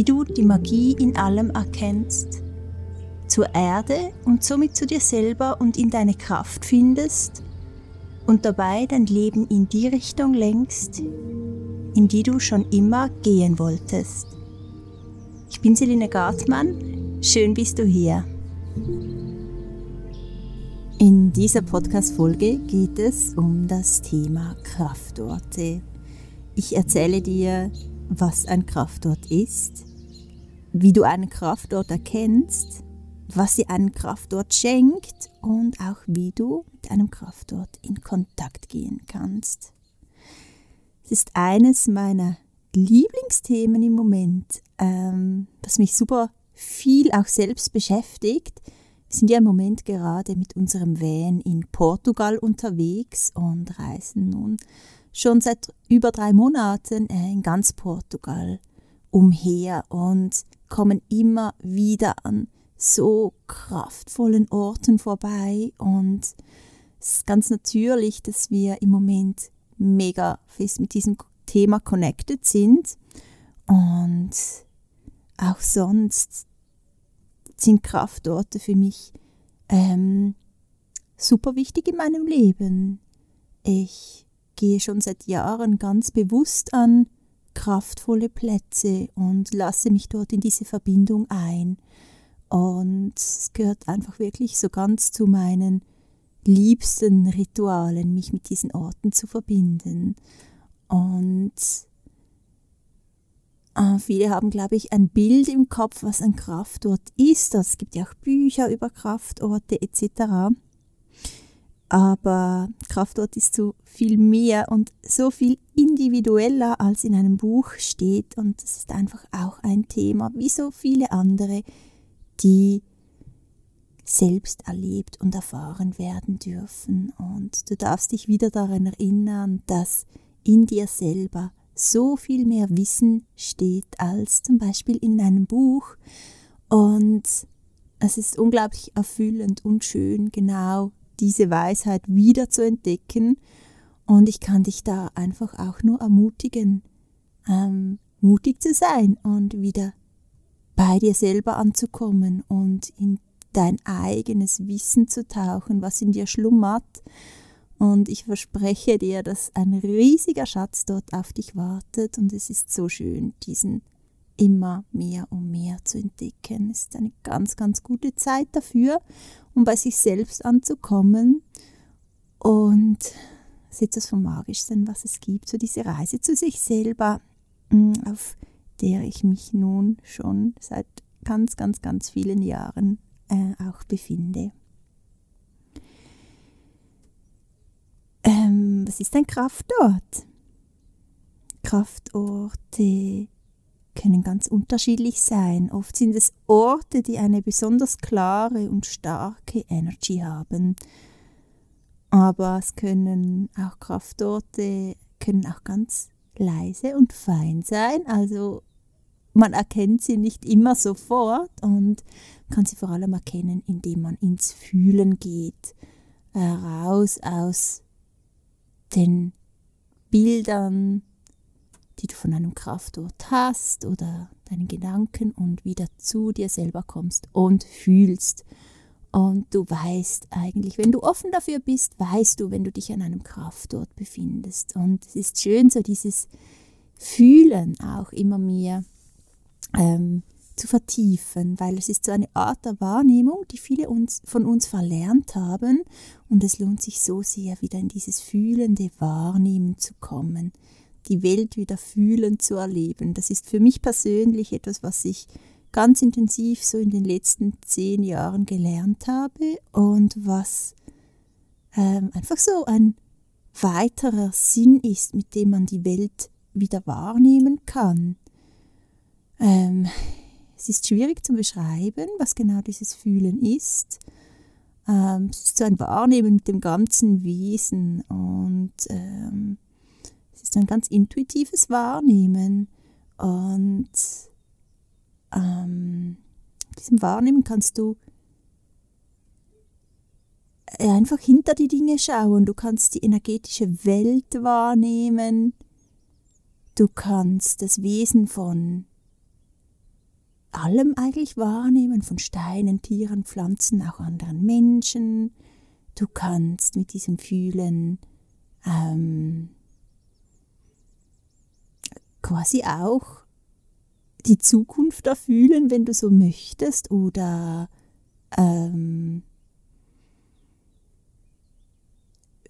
wie du die Magie in allem erkennst, zur Erde und somit zu dir selber und in deine Kraft findest und dabei dein Leben in die Richtung lenkst, in die du schon immer gehen wolltest. Ich bin Selina Gartmann, schön bist du hier. In dieser Podcast-Folge geht es um das Thema Kraftorte. Ich erzähle dir, was ein Kraftort ist, wie du einen Kraftort erkennst, was dir einen Kraftort schenkt und auch wie du mit einem Kraftort in Kontakt gehen kannst. Es ist eines meiner Lieblingsthemen im Moment, ähm, das mich super viel auch selbst beschäftigt wir sind ja im Moment gerade mit unserem Van in Portugal unterwegs und reisen nun schon seit über drei Monaten äh, in ganz Portugal umher und kommen immer wieder an so kraftvollen Orten vorbei und es ist ganz natürlich, dass wir im Moment mega fest mit diesem Thema connected sind und auch sonst sind Kraftorte für mich ähm, super wichtig in meinem Leben. Ich gehe schon seit Jahren ganz bewusst an kraftvolle Plätze und lasse mich dort in diese Verbindung ein. Und es gehört einfach wirklich so ganz zu meinen liebsten Ritualen, mich mit diesen Orten zu verbinden. Und äh, viele haben, glaube ich, ein Bild im Kopf, was ein Kraftort ist. Es gibt ja auch Bücher über Kraftorte etc. Aber Kraftort ist so viel mehr und so viel individueller, als in einem Buch steht. Und es ist einfach auch ein Thema, wie so viele andere, die selbst erlebt und erfahren werden dürfen. Und du darfst dich wieder daran erinnern, dass in dir selber so viel mehr Wissen steht als zum Beispiel in einem Buch. Und es ist unglaublich erfüllend und schön, genau diese Weisheit wieder zu entdecken. Und ich kann dich da einfach auch nur ermutigen, ähm, mutig zu sein und wieder bei dir selber anzukommen und in dein eigenes Wissen zu tauchen, was in dir schlummert und ich verspreche dir, dass ein riesiger Schatz dort auf dich wartet und es ist so schön, diesen immer mehr und mehr zu entdecken. Es ist eine ganz, ganz gute Zeit dafür, um bei sich selbst anzukommen. Und es ist etwas vom Magischsten, was es gibt, so diese Reise zu sich selber, mm, auf der ich mich nun schon seit ganz, ganz, ganz vielen Jahren äh, auch befinde. Ähm, was ist ein Kraftort? Kraftorte können ganz unterschiedlich sein. Oft sind es Orte, die eine besonders klare und starke Energy haben. Aber es können auch Kraftorte, können auch ganz leise und fein sein. Also man erkennt sie nicht immer sofort und kann sie vor allem erkennen, indem man ins Fühlen geht, raus aus den Bildern, die du von einem Kraftort hast oder deinen Gedanken und wieder zu dir selber kommst und fühlst. Und du weißt eigentlich, wenn du offen dafür bist, weißt du, wenn du dich an einem Kraftort befindest. Und es ist schön, so dieses Fühlen auch immer mehr ähm, zu vertiefen, weil es ist so eine Art der Wahrnehmung, die viele uns, von uns verlernt haben und es lohnt sich so sehr, wieder in dieses fühlende Wahrnehmen zu kommen, die Welt wieder fühlend zu erleben. Das ist für mich persönlich etwas, was ich ganz intensiv so in den letzten zehn Jahren gelernt habe und was ähm, einfach so ein weiterer Sinn ist, mit dem man die Welt wieder wahrnehmen kann. Ähm, es ist schwierig zu beschreiben, was genau dieses Fühlen ist. Ähm, es ist so ein Wahrnehmen mit dem ganzen Wesen und ist ein ganz intuitives Wahrnehmen. Und ähm, diesem Wahrnehmen kannst du einfach hinter die Dinge schauen. Du kannst die energetische Welt wahrnehmen. Du kannst das Wesen von allem eigentlich wahrnehmen, von Steinen, Tieren, Pflanzen, auch anderen Menschen. Du kannst mit diesem Fühlen ähm, quasi auch die Zukunft erfühlen, wenn du so möchtest, oder ähm,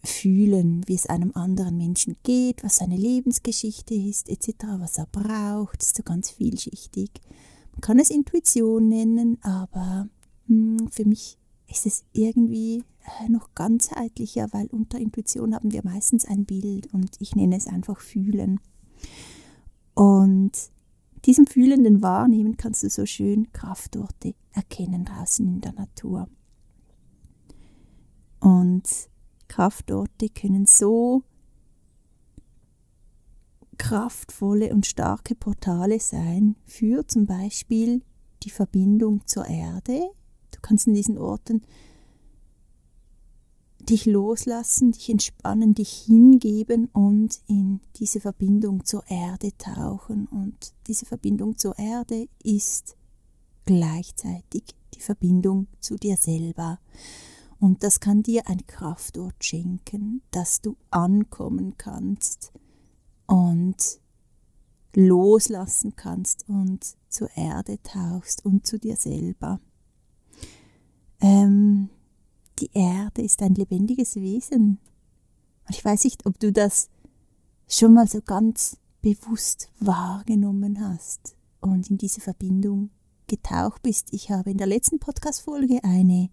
fühlen, wie es einem anderen Menschen geht, was seine Lebensgeschichte ist, etc., was er braucht, ist so ganz vielschichtig. Man kann es Intuition nennen, aber mh, hm, für mich ist es irgendwie äh, noch ganzheitlicher, weil unter Intuition haben wir meistens ein Bild und ich nenne es einfach Fühlen. Und diesem fühlenden Wahrnehmen kannst du so schön Kraftorte erkennen draußen in der Natur. Und Kraftorte können so kraftvolle und starke Portale sein für zum Beispiel die Verbindung zur Erde. Du kannst in diesen Orten dich loslassen, dich entspannen, dich hingeben und in diese Verbindung zur Erde tauchen. Und diese Verbindung zur Erde ist gleichzeitig die Verbindung zu dir selber. Und das kann dir ein Kraftort schenken, dass du ankommen kannst und loslassen kannst und zur Erde tauchst und zu dir selber. Ähm, die Erde ist ein lebendiges Wesen. Und ich weiß nicht, ob du das schon mal so ganz bewusst wahrgenommen hast und in diese Verbindung getaucht bist. Ich habe in der letzten Podcast-Folge eine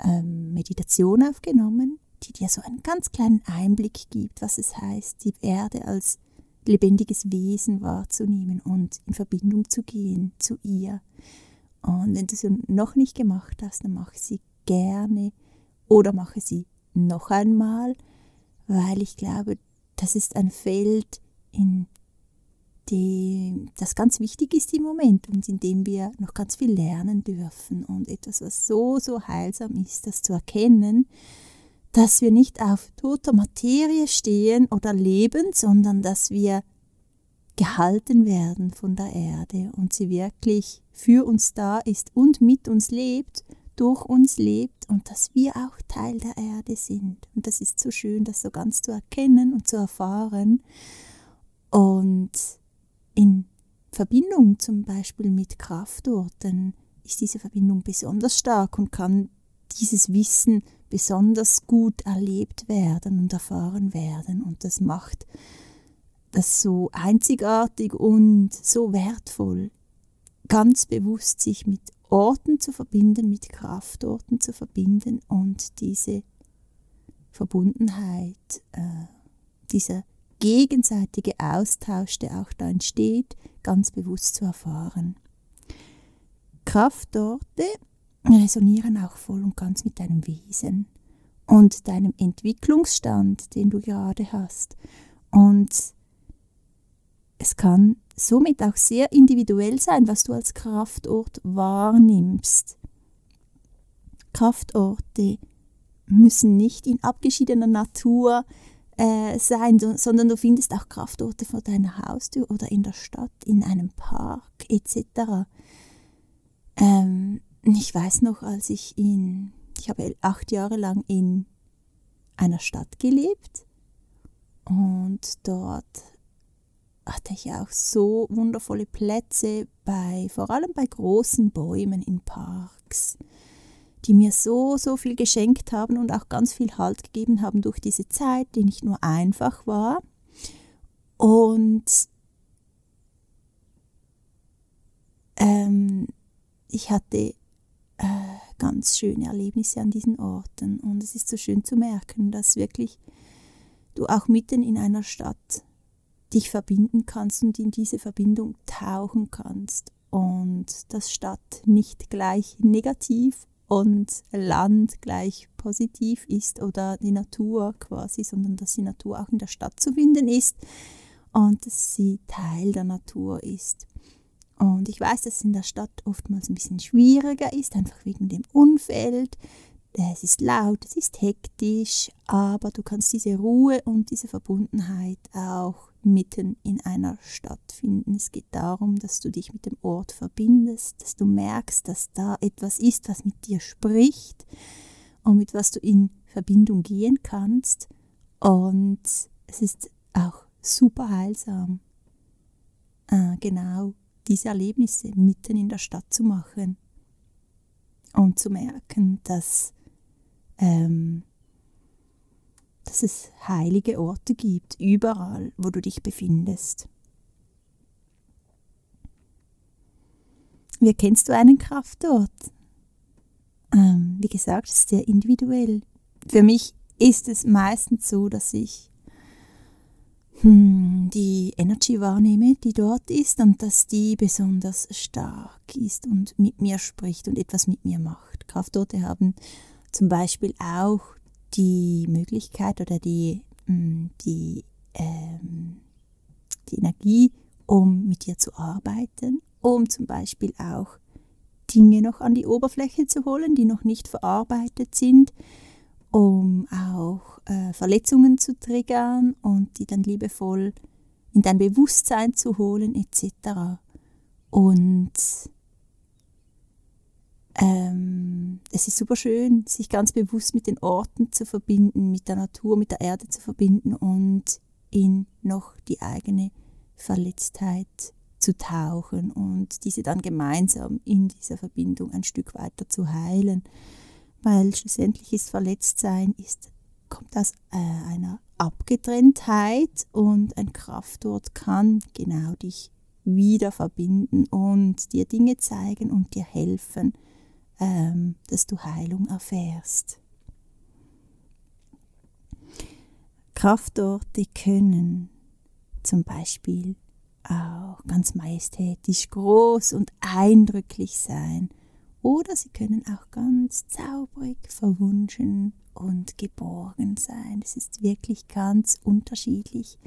ähm, Meditation aufgenommen die dir so einen ganz kleinen Einblick gibt, was es heißt, die Erde als lebendiges Wesen wahrzunehmen und in Verbindung zu gehen zu ihr. Und wenn du es noch nicht gemacht hast, dann mache sie gerne oder mache sie noch einmal, weil ich glaube, das ist ein Feld, in dem das ganz wichtig ist im Moment und in dem wir noch ganz viel lernen dürfen und etwas, was so, so heilsam ist, das zu erkennen, dass wir nicht auf toter Materie stehen oder leben, sondern dass wir gehalten werden von der Erde und sie wirklich für uns da ist und mit uns lebt, durch uns lebt und dass wir auch Teil der Erde sind. Und das ist so schön, das so ganz zu erkennen und zu erfahren. Und in Verbindung zum Beispiel mit Kraftorten ist diese Verbindung besonders stark und kann dieses Wissen besonders gut erlebt werden und erfahren werden. Und das macht das so einzigartig und so wertvoll, ganz bewusst sich mit Orten zu verbinden, mit Kraftorten zu verbinden und diese Verbundenheit, äh, dieser gegenseitige Austausch, der auch da entsteht, ganz bewusst zu erfahren. Kraftorte resonieren auch voll und ganz mit deinem Wesen und deinem Entwicklungsstand, den du gerade hast. Und es kann somit auch sehr individuell sein, was du als Kraftort wahrnimmst. Kraftorte müssen nicht in abgeschiedener Natur äh, sein, sondern du findest auch Kraftorte vor deiner Haustür oder in der Stadt, in einem Park etc. Ähm, ich weiß noch, als ich in, ich habe acht Jahre lang in einer Stadt gelebt und dort hatte ich auch so wundervolle Plätze bei, vor allem bei großen Bäumen in Parks, die mir so, so viel geschenkt haben und auch ganz viel Halt gegeben haben durch diese Zeit, die nicht nur einfach war. Und ähm, ich hatte äh, ganz schöne Erlebnisse an diesen Orten. Und es ist so schön zu merken, dass wirklich du auch mitten in einer Stadt dich verbinden kannst und in diese Verbindung tauchen kannst und dass Stadt nicht gleich negativ und Land gleich positiv ist oder die Natur quasi, sondern dass die Natur auch in der Stadt zu finden ist und dass sie Teil der Natur ist. Und ich weiß, dass es in der Stadt oftmals ein bisschen schwieriger ist, einfach wegen dem Umfeld. Es ist laut, es ist hektisch, aber du kannst diese Ruhe und diese Verbundenheit auch mitten in einer Stadt finden. Es geht darum, dass du dich mit dem Ort verbindest, dass du merkst, dass da etwas ist, was mit dir spricht und mit was du in Verbindung gehen kannst. Und es ist auch super heilsam, äh, genau diese Erlebnisse mitten in der Stadt zu machen und zu merken, dass, ähm, dass es heilige Orte gibt, überall, wo du dich befindest. Wie erkennst du einen Kraftort? Ähm, wie gesagt, es ist sehr individuell. Für mich ist es meistens so, dass ich hm, die Energy wahrnehme, die dort ist und dass die besonders stark ist und mit mir spricht und etwas mit mir macht. Kraftorte haben zum Beispiel auch die Möglichkeit oder die, hm, die, ähm, die Energie, um mit dir zu arbeiten, um zum Beispiel auch Dinge noch an die Oberfläche zu holen, die noch nicht verarbeitet sind, um auch äh, Verletzungen zu triggern und die dann liebevoll in dein Bewusstsein zu holen etc. Und ähm, es ist super schön, sich ganz bewusst mit den Orten zu verbinden, mit der Natur, mit der Erde zu verbinden und in noch die eigene Verletztheit zu tauchen und diese dann gemeinsam in dieser Verbindung ein Stück weiter zu heilen. Weil schlussendlich ist Verletztsein, ist, kommt aus äh, einer Abgetrenntheit und ein Kraftort kann genau dich wieder verbinden und dir Dinge zeigen und dir helfen, ähm, dass du Heilung erfährst. Kraftorte können zum Beispiel auch ganz majestätisch groß und eindrücklich sein oder sie können auch ganz zauberig, verwunschen und geborgen sein. Es ist wirklich ganz unterschiedlich.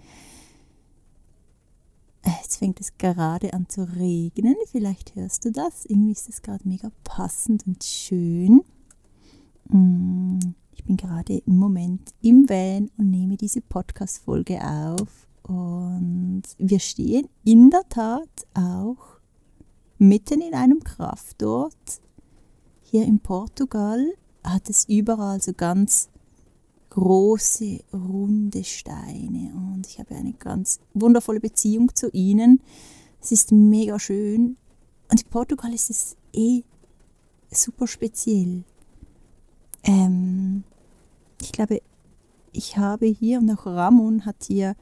Jetzt fängt es gerade an zu regnen. Vielleicht hörst du das. Irgendwie ist es gerade mega passend und schön. Mm, ich bin gerade im Moment im Van und nehme diese Podcast-Folge auf. Und wir stehen in der Tat auch mitten in einem Kraftort hier in Portugal hat es überall so ganz große, runde Steine und ich habe eine ganz wundervolle Beziehung zu ihnen. Es ist mega schön und in Portugal ist es eh super speziell. Ähm, ich glaube, ich habe hier und auch Ramon hat hier,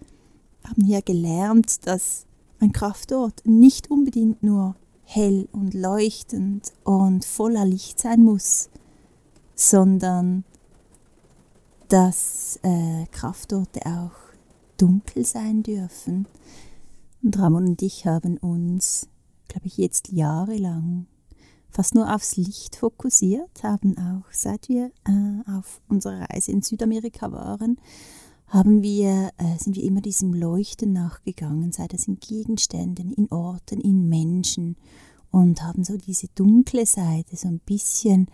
haben hier gelernt, dass ein Kraftort nicht unbedingt nur hell und leuchtend und voller Licht sein muss, sondern dass äh, Kraftorte auch dunkel sein dürfen. Und Ramon und ich haben uns, glaube ich, jetzt jahrelang fast nur aufs Licht fokussiert, haben auch, seit wir äh, auf unserer Reise in Südamerika waren, haben wir, äh, sind wir immer diesem Leuchten nachgegangen, sei das in Gegenständen, in Orten, in Menschen und haben so diese dunkle Seite so ein bisschen,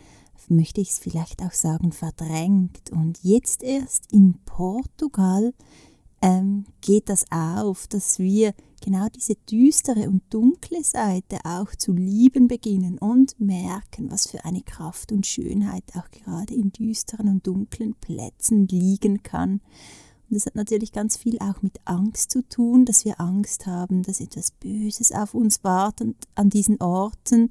möchte ich es vielleicht auch sagen, verdrängt. Und jetzt erst in Portugal ähm, geht das auf, dass wir genau diese düstere und dunkle Seite auch zu lieben beginnen und merken, was für eine Kraft und Schönheit auch gerade in düsteren und dunklen Plätzen liegen kann. Und das hat natürlich ganz viel auch mit Angst zu tun, dass wir Angst haben, dass etwas Böses auf uns wartet an diesen Orten,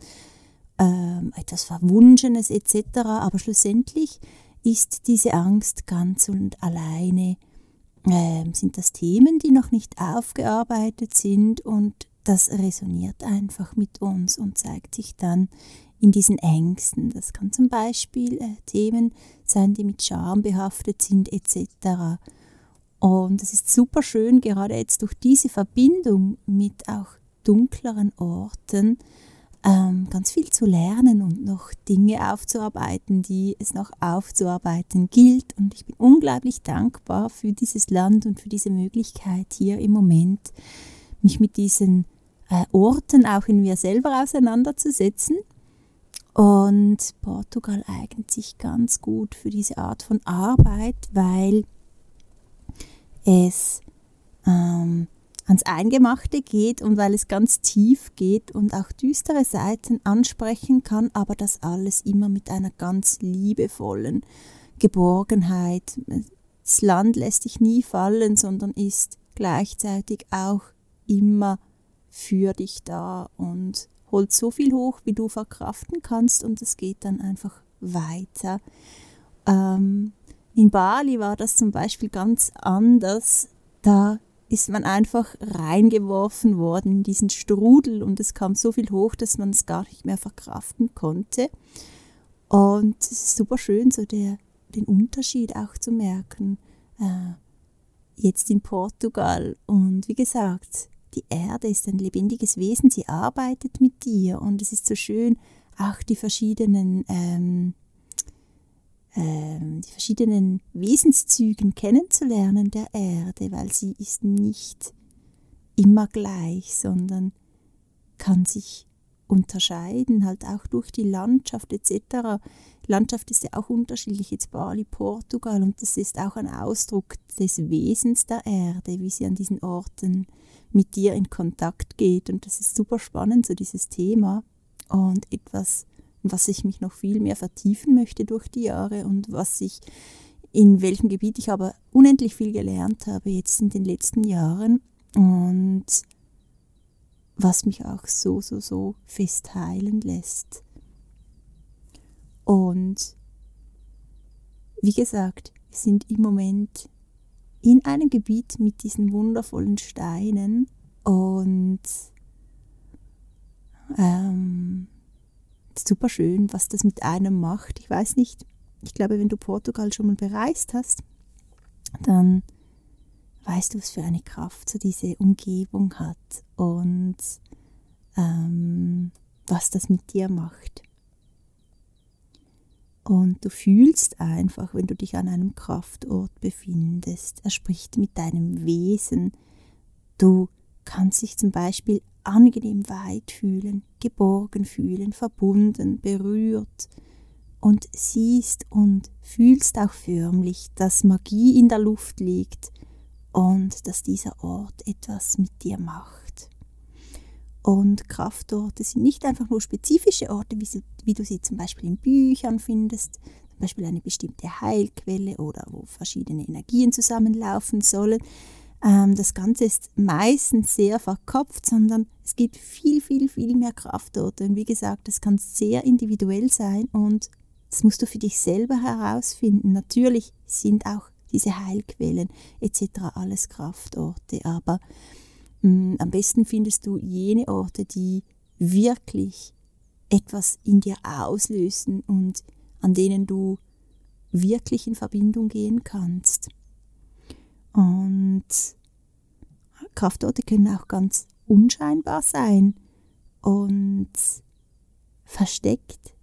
ähm, etwas Verwunschenes etc. Aber schlussendlich ist diese Angst ganz und alleine, äh, sind das Themen, die noch nicht aufgearbeitet sind und das resoniert einfach mit uns und zeigt sich dann in diesen Ängsten. Das kann zum Beispiel äh, Themen sein, die mit Scham behaftet sind etc. Und es ist super schön, gerade jetzt durch diese Verbindung mit auch dunkleren Orten, ähm, ganz viel zu lernen und noch Dinge aufzuarbeiten, die es noch aufzuarbeiten gilt. Und ich bin unglaublich dankbar für dieses Land und für diese Möglichkeit hier im Moment, mich mit diesen äh, Orten auch in mir selber auseinanderzusetzen. Und Portugal eignet sich ganz gut für diese Art von Arbeit, weil es ähm, ans Eingemachte geht und weil es ganz tief geht und auch düstere Seiten ansprechen kann, aber das alles immer mit einer ganz liebevollen Geborgenheit. Das Land lässt dich nie fallen, sondern ist gleichzeitig auch immer für dich da und holt so viel hoch, wie du verkraften kannst und es geht dann einfach weiter. Ähm, in Bali war das zum Beispiel ganz anders. Da ist man einfach reingeworfen worden in diesen Strudel und es kam so viel hoch, dass man es gar nicht mehr verkraften konnte. Und es ist super schön, so der, den Unterschied auch zu merken. Äh, jetzt in Portugal. Und wie gesagt, die Erde ist ein lebendiges Wesen, sie arbeitet mit dir und es ist so schön, auch die verschiedenen, ähm, ähm, die verschiedenen Wesenszügen kennenzulernen der Erde, weil sie ist nicht immer gleich, sondern kann sich unterscheiden, halt auch durch die Landschaft etc. Landschaft ist ja auch unterschiedlich, jetzt Bali, Portugal, und das ist auch ein Ausdruck des Wesens der Erde, wie sie an diesen Orten mit dir in Kontakt geht. Und das ist super spannend, so dieses Thema. Und etwas, was ich mich noch viel mehr vertiefen möchte durch die Jahre und was ich in welchem Gebiet ich aber unendlich viel gelernt habe jetzt in den letzten Jahren und was mich auch so, so, so fest heilen lässt. Und wie gesagt, wir sind im Moment in einem Gebiet mit diesen wundervollen Steinen und ähm, super schön, was das mit einem macht. Ich weiß nicht, ich glaube, wenn du Portugal schon mal bereist hast, dann weißt du, was für eine Kraft so diese Umgebung hat und ähm, was das mit dir macht. Und du fühlst einfach, wenn du dich an einem Kraftort befindest, er spricht mit deinem Wesen. Du kannst dich zum Beispiel angenehm weit fühlen, geborgen fühlen, verbunden, berührt und siehst und fühlst auch förmlich, dass Magie in der Luft liegt und dass dieser Ort etwas mit dir macht. Und Kraftorte sind nicht einfach nur spezifische Orte, wie, sie, wie du sie zum Beispiel in Büchern findest, zum Beispiel eine bestimmte Heilquelle oder wo verschiedene Energien zusammenlaufen sollen. Ähm, das Ganze ist meistens sehr verkopft, sondern es gibt viel, viel, viel mehr Kraftorte. Und wie gesagt, das kann sehr individuell sein und das musst du für dich selber herausfinden. Natürlich sind auch diese Heilquellen etc. alles Kraftorte, aber Mm, am besten findest du jene Orte, die wirklich etwas in dir auslösen und an denen du wirklich in Verbindung gehen kannst. Und Kraftorte können auch ganz unscheinbar sein und versteckt.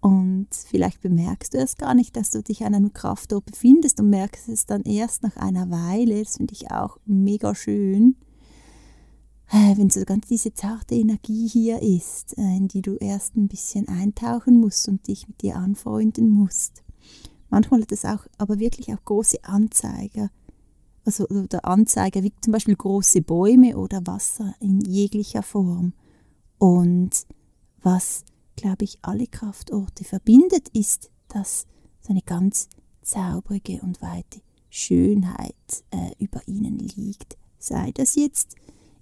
Und vielleicht bemerkst du es gar nicht, dass du dich an einem Kraftort befindest und merkst es dann erst nach einer Weile. Das finde ich auch mega schön. Äh, wenn so ganz diese zarte Energie hier ist, äh, in die du erst ein bisschen eintauchen musst und dich mit dir anfreunden musst. Manchmal hat es auch, aber wirklich auch große Anzeiger, also oder Anzeiger wie zum Beispiel große Bäume oder Wasser in jeglicher Form. Und was, glaube ich, alle Kraftorte verbindet, ist, dass so eine ganz zauberige und weite Schönheit äh, über ihnen liegt. Sei das jetzt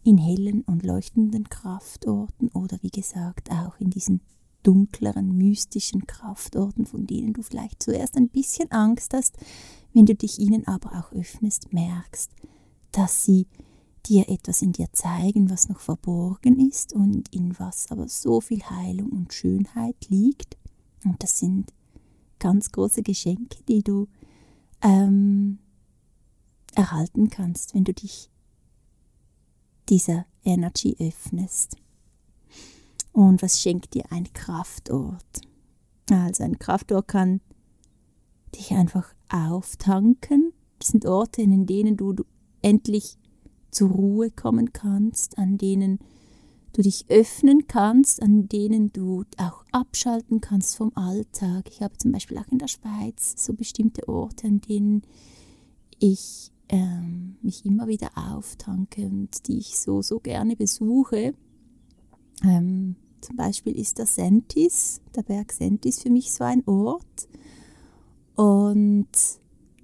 in hellen und leuchtenden Kraftorten oder wie gesagt auch in diesen dunkleren, mystischen Kraftorten, von denen du vielleicht zuerst ein bisschen Angst hast, wenn du dich ihnen aber auch öffnest, merkst, dass sie dir etwas in dir zeigen, was noch verborgen ist und in was aber so viel Heilung und Schönheit liegt. Und das sind ganz große Geschenke, die du ähm, erhalten kannst, wenn du dich dieser Energy öffnest. Und was schenkt dir ein Kraftort? Also ein Kraftort kann dich einfach auftanken. Das sind Orte, in denen du, du endlich zur Ruhe kommen kannst, an denen du dich öffnen kannst, an denen du auch abschalten kannst vom Alltag. Ich habe zum Beispiel auch in der Schweiz so bestimmte Orte, an denen ich ähm, mich immer wieder auftanke und die ich so, so gerne besuche. Ähm, zum Beispiel ist der Sentis, der Berg Sentis für mich so ein Ort. Und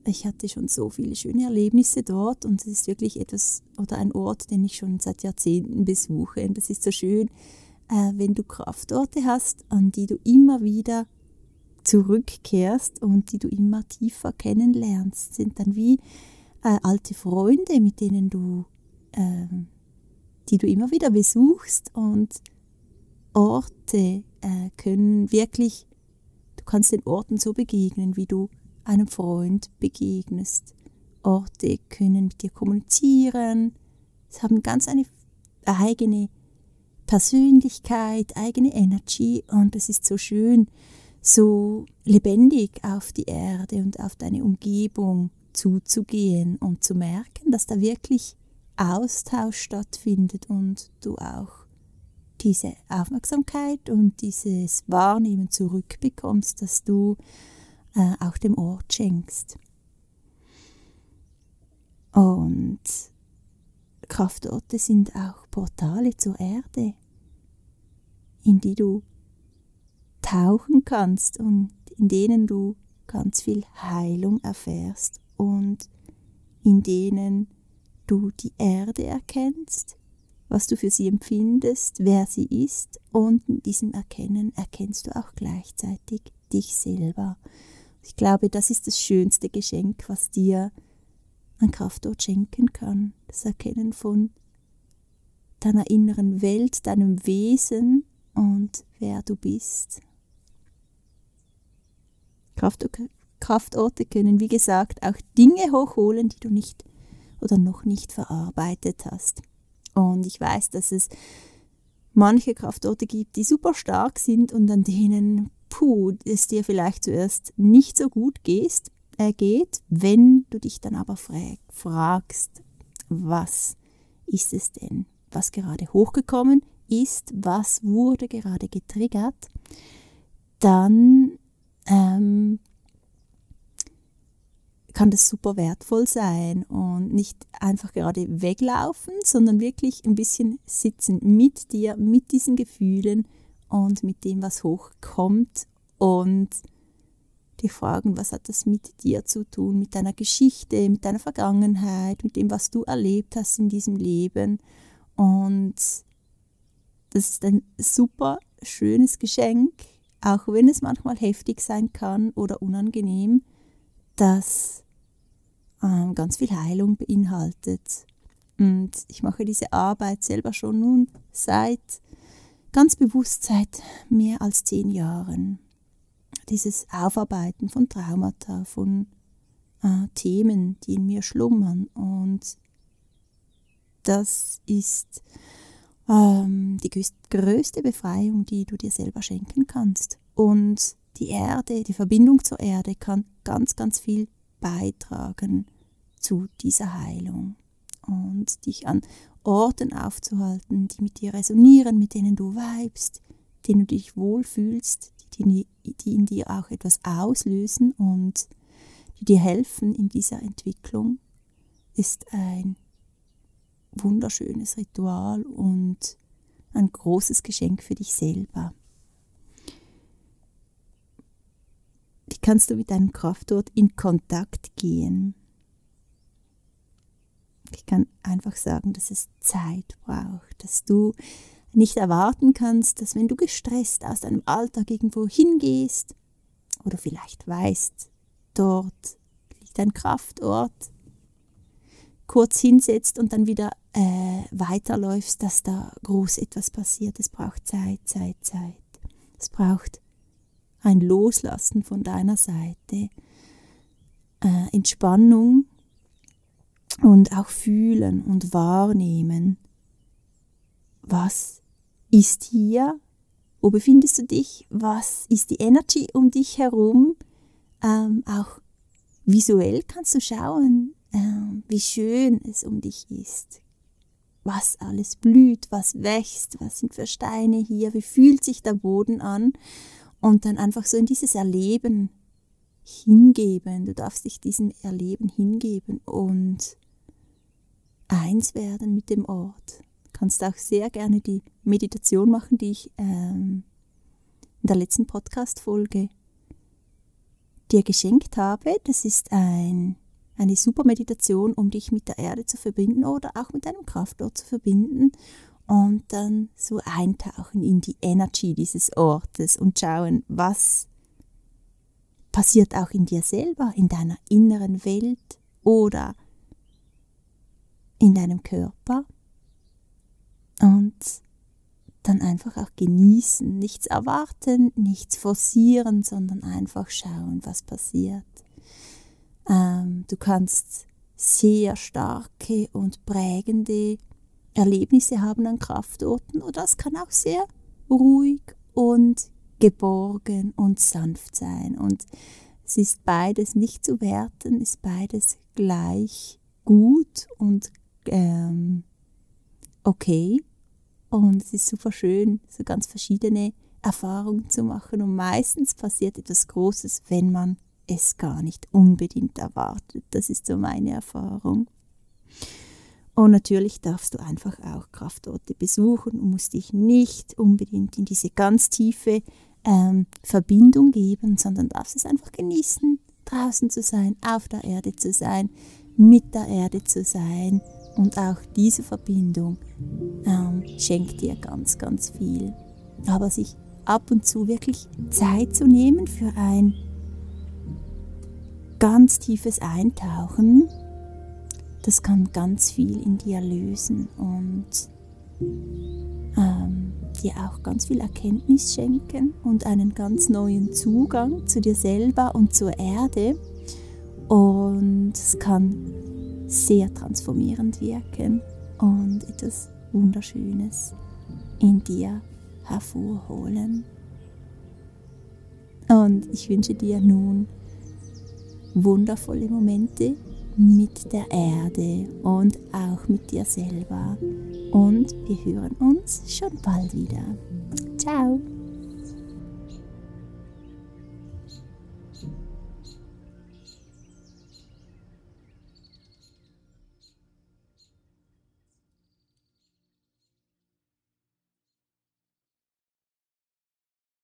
ich hatte schon so viele schöne Erlebnisse dort und es ist wirklich etwas oder ein Ort, den ich schon seit Jahrzehnten besuche. Und das ist so schön, äh, wenn du Kraftorte hast, an die du immer wieder zurückkehrst und die du immer tiefer kennenlernst, sind dann wie äh, alte Freunde, mit denen du, äh, die du immer wieder besuchst und Orte äh, können wirklich, du kannst den Orten so begegnen, wie du einem Freund begegnest. Orte können mit dir kommunizieren, sie haben ganz eine eigene Persönlichkeit, eigene Energy und es ist so schön, so lebendig auf die Erde und auf deine Umgebung zuzugehen und zu merken, dass da wirklich Austausch stattfindet und du auch diese Aufmerksamkeit und dieses Wahrnehmen zurückbekommst, dass du äh, auch dem Ort schenkst. Und Kraftorte sind auch Portale zur Erde, in die du tauchen kannst und in denen du ganz viel Heilung erfährst und in denen du die Erde erkennst, was du für sie empfindest, wer sie ist und in diesem Erkennen erkennst du auch gleichzeitig dich selber. Ich glaube, das ist das schönste Geschenk, was dir ein Kraftort schenken kann. Das Erkennen von deiner inneren Welt, deinem Wesen und wer du bist. Kraftorte können, wie gesagt, auch Dinge hochholen, die du nicht oder noch nicht verarbeitet hast. Und ich weiß, dass es manche Kraftorte gibt, die super stark sind und an denen, puh, es dir vielleicht zuerst nicht so gut gehst, äh, geht, wenn du dich dann aber fragst, was ist es denn, was gerade hochgekommen ist, was wurde gerade getriggert, dann ähm, kann das super wertvoll sein und nicht einfach gerade weglaufen, sondern wirklich ein bisschen sitzen mit dir, mit diesen Gefühlen und mit dem, was hochkommt und dich fragen, was hat das mit dir zu tun, mit deiner Geschichte, mit deiner Vergangenheit, mit dem, was du erlebt hast in diesem Leben. Und das ist ein super schönes Geschenk, auch wenn es manchmal heftig sein kann oder unangenehm, dass ähm, ganz viel Heilung beinhaltet. Und ich mache diese Arbeit selber schon nun seit, ganz bewusst seit mehr als zehn Jahren. Dieses Aufarbeiten von Traumata, von äh, Themen, die in mir schlummern. Und das ist ähm, die größte Befreiung, die du dir selber schenken kannst. Und die Erde, die Verbindung zur Erde kann ganz, ganz viel beitragen zu dieser Heilung und dich an Orten aufzuhalten, die mit dir resonieren, mit denen du weibst, denen du dich wohlfühlst, die, die in dir auch etwas auslösen und die dir helfen in dieser Entwicklung, ist ein wunderschönes Ritual und ein großes Geschenk für dich selber. Wie kannst du mit deinem Kraftort in Kontakt gehen? Ich kann einfach sagen, dass es Zeit braucht, dass du nicht erwarten kannst, dass wenn du gestresst aus deinem Alltag irgendwo hingehst oder vielleicht weißt, dort liegt ein Kraftort, kurz hinsetzt und dann wieder äh, weiterläufst, dass da groß etwas passiert. Es braucht Zeit, Zeit, Zeit. Es braucht ein Loslassen von deiner Seite, äh, Entspannung und auch fühlen und wahrnehmen, was ist hier, wo befindest du dich, was ist die Energy um dich herum, ähm, auch visuell kannst du schauen, ähm, wie schön es um dich ist, was alles blüht, was wächst, was sind für Steine hier, wie fühlt sich der Boden an und dann einfach so in dieses Erleben hingeben. Du darfst dich diesem Erleben hingeben und eins werden mit dem Ort. Du kannst auch sehr gerne die Meditation machen, die ich ähm, in der letzten Podcast-Folge dir geschenkt habe. Das ist ein, eine super Meditation, um dich mit der Erde zu verbinden oder auch mit deinem Kraftort zu verbinden und dann so eintauchen in die Energy dieses Ortes und schauen, was passiert auch in dir selber, in deiner inneren Welt oder in deinem Körper. Und dann einfach auch genießen, nichts erwarten, nichts forcieren, sondern einfach schauen, was passiert. Ähm, du kannst sehr starke und prägende Erlebnisse haben an Kraftorten oder es kann auch sehr ruhig und geborgen und sanft sein. Und es ist beides nicht zu werten, ist beides gleich gut und ähm, okay. Und es ist super schön, so ganz verschiedene Erfahrungen zu machen. Und meistens passiert etwas Großes, wenn man es gar nicht unbedingt erwartet. Das ist so meine Erfahrung. Und natürlich darfst du einfach auch Kraftorte besuchen und musst dich nicht unbedingt in diese ganz tiefe ähm, Verbindung geben, sondern darfst es einfach genießen, draußen zu sein, auf der Erde zu sein, mit der Erde zu sein und auch diese Verbindung ähm, schenkt dir ganz, ganz viel. Aber sich ab und zu wirklich Zeit zu nehmen für ein ganz tiefes Eintauchen, das kann ganz viel in dir lösen und ähm, dir auch ganz viel Erkenntnis schenken und einen ganz neuen Zugang zu dir selber und zur Erde. Und es kann sehr transformierend wirken und etwas Wunderschönes in dir hervorholen. Und ich wünsche dir nun wundervolle Momente mit der Erde und auch mit dir selber. Und wir hören uns schon bald wieder. Ciao!